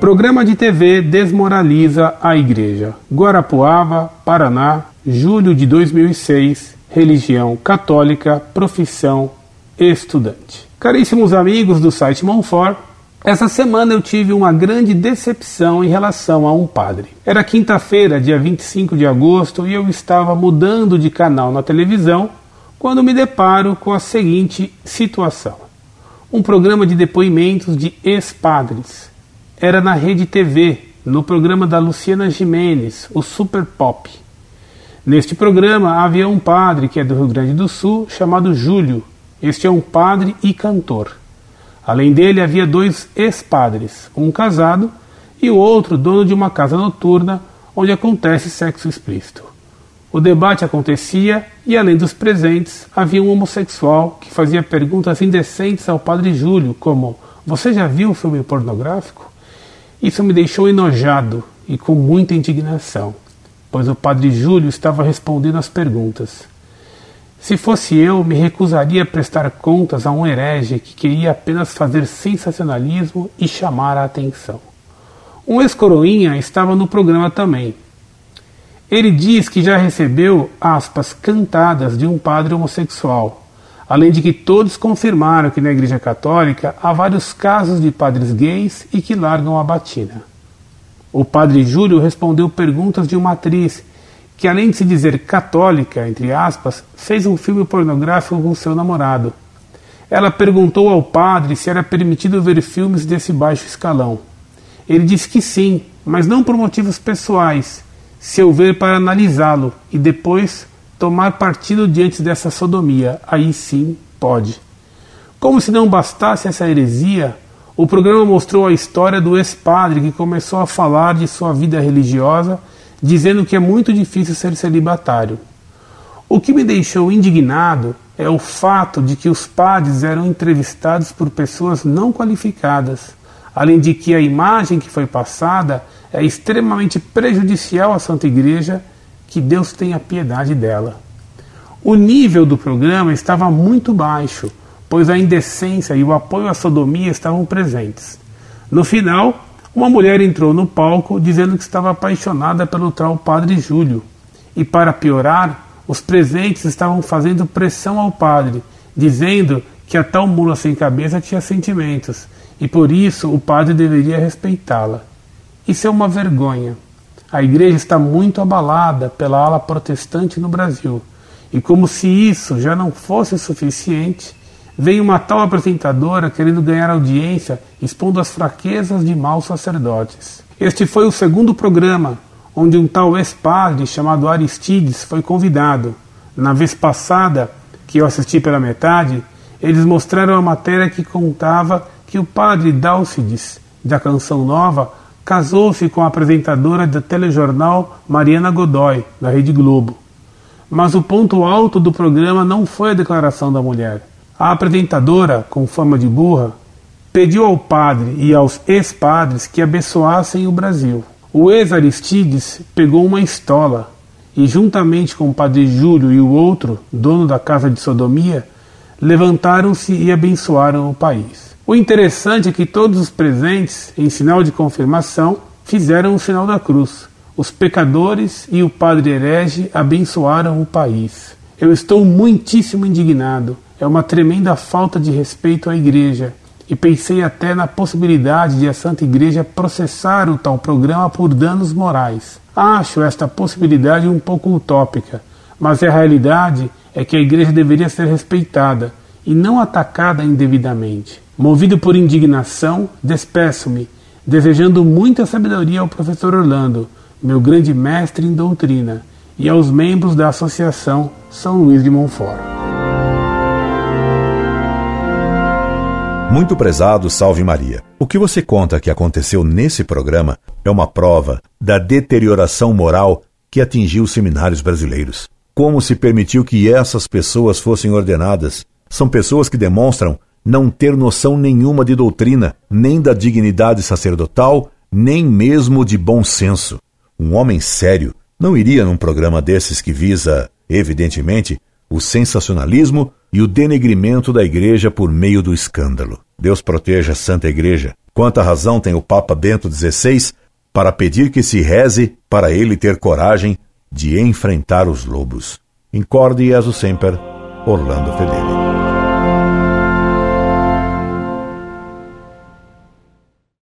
Programa de TV desmoraliza a igreja. Guarapuava, Paraná, julho de 2006. Religião católica, profissão estudante. Caríssimos amigos do site Monfort, essa semana eu tive uma grande decepção em relação a um padre. Era quinta-feira, dia 25 de agosto, e eu estava mudando de canal na televisão quando me deparo com a seguinte situação: um programa de depoimentos de ex-padres. Era na Rede TV, no programa da Luciana Jimenez, o Super Pop. Neste programa havia um padre que é do Rio Grande do Sul, chamado Júlio. Este é um padre e cantor. Além dele, havia dois ex-padres, um casado e o outro dono de uma casa noturna onde acontece sexo explícito. O debate acontecia e, além dos presentes, havia um homossexual que fazia perguntas indecentes ao padre Júlio, como: Você já viu um filme pornográfico? Isso me deixou enojado e com muita indignação, pois o padre Júlio estava respondendo às perguntas. Se fosse eu, me recusaria a prestar contas a um herege que queria apenas fazer sensacionalismo e chamar a atenção. Um ex-coroinha estava no programa também. Ele diz que já recebeu aspas cantadas de um padre homossexual, além de que todos confirmaram que na Igreja Católica há vários casos de padres gays e que largam a batina. O padre Júlio respondeu perguntas de uma atriz que além de se dizer católica, entre aspas, fez um filme pornográfico com seu namorado. Ela perguntou ao padre se era permitido ver filmes desse baixo escalão. Ele disse que sim, mas não por motivos pessoais, se eu ver para analisá-lo e depois tomar partido diante dessa sodomia. Aí sim pode. Como se não bastasse essa heresia, o programa mostrou a história do ex-padre que começou a falar de sua vida religiosa dizendo que é muito difícil ser celibatário. O que me deixou indignado é o fato de que os padres eram entrevistados por pessoas não qualificadas, além de que a imagem que foi passada é extremamente prejudicial à Santa Igreja, que Deus tenha piedade dela. O nível do programa estava muito baixo, pois a indecência e o apoio à sodomia estavam presentes. No final, uma mulher entrou no palco dizendo que estava apaixonada pelo tal padre Júlio. E para piorar, os presentes estavam fazendo pressão ao padre, dizendo que a tal mula sem cabeça tinha sentimentos e por isso o padre deveria respeitá-la. Isso é uma vergonha. A igreja está muito abalada pela ala protestante no Brasil. E como se isso já não fosse suficiente, Veio uma tal apresentadora querendo ganhar audiência, expondo as fraquezas de maus sacerdotes. Este foi o segundo programa, onde um tal ex-padre chamado Aristides foi convidado. Na vez passada, que eu assisti pela metade, eles mostraram a matéria que contava que o padre Dálcides, da Canção Nova, casou-se com a apresentadora do telejornal Mariana Godoy, da Rede Globo. Mas o ponto alto do programa não foi a declaração da mulher. A apresentadora, com fama de burra, pediu ao padre e aos ex-padres que abençoassem o Brasil. O ex-Aristides pegou uma estola e, juntamente com o padre Júlio e o outro, dono da casa de sodomia, levantaram-se e abençoaram o país. O interessante é que todos os presentes, em sinal de confirmação, fizeram o sinal da cruz. Os pecadores e o padre herege abençoaram o país. Eu estou muitíssimo indignado é uma tremenda falta de respeito à Igreja e pensei até na possibilidade de a Santa Igreja processar o tal programa por danos morais. Acho esta possibilidade um pouco utópica, mas a realidade é que a Igreja deveria ser respeitada e não atacada indevidamente. Movido por indignação, despeço-me, desejando muita sabedoria ao professor Orlando, meu grande mestre em doutrina, e aos membros da Associação São Luís de Montfort. Muito prezado, salve Maria. O que você conta que aconteceu nesse programa é uma prova da deterioração moral que atingiu os seminários brasileiros. Como se permitiu que essas pessoas fossem ordenadas? São pessoas que demonstram não ter noção nenhuma de doutrina, nem da dignidade sacerdotal, nem mesmo de bom senso. Um homem sério não iria num programa desses que visa, evidentemente, o sensacionalismo e o denegrimento da igreja por meio do escândalo. Deus proteja a Santa Igreja. Quanta razão tem o Papa Bento XVI para pedir que se reze para ele ter coragem de enfrentar os lobos. Incorde Jesus Semper, Orlando Fedeli.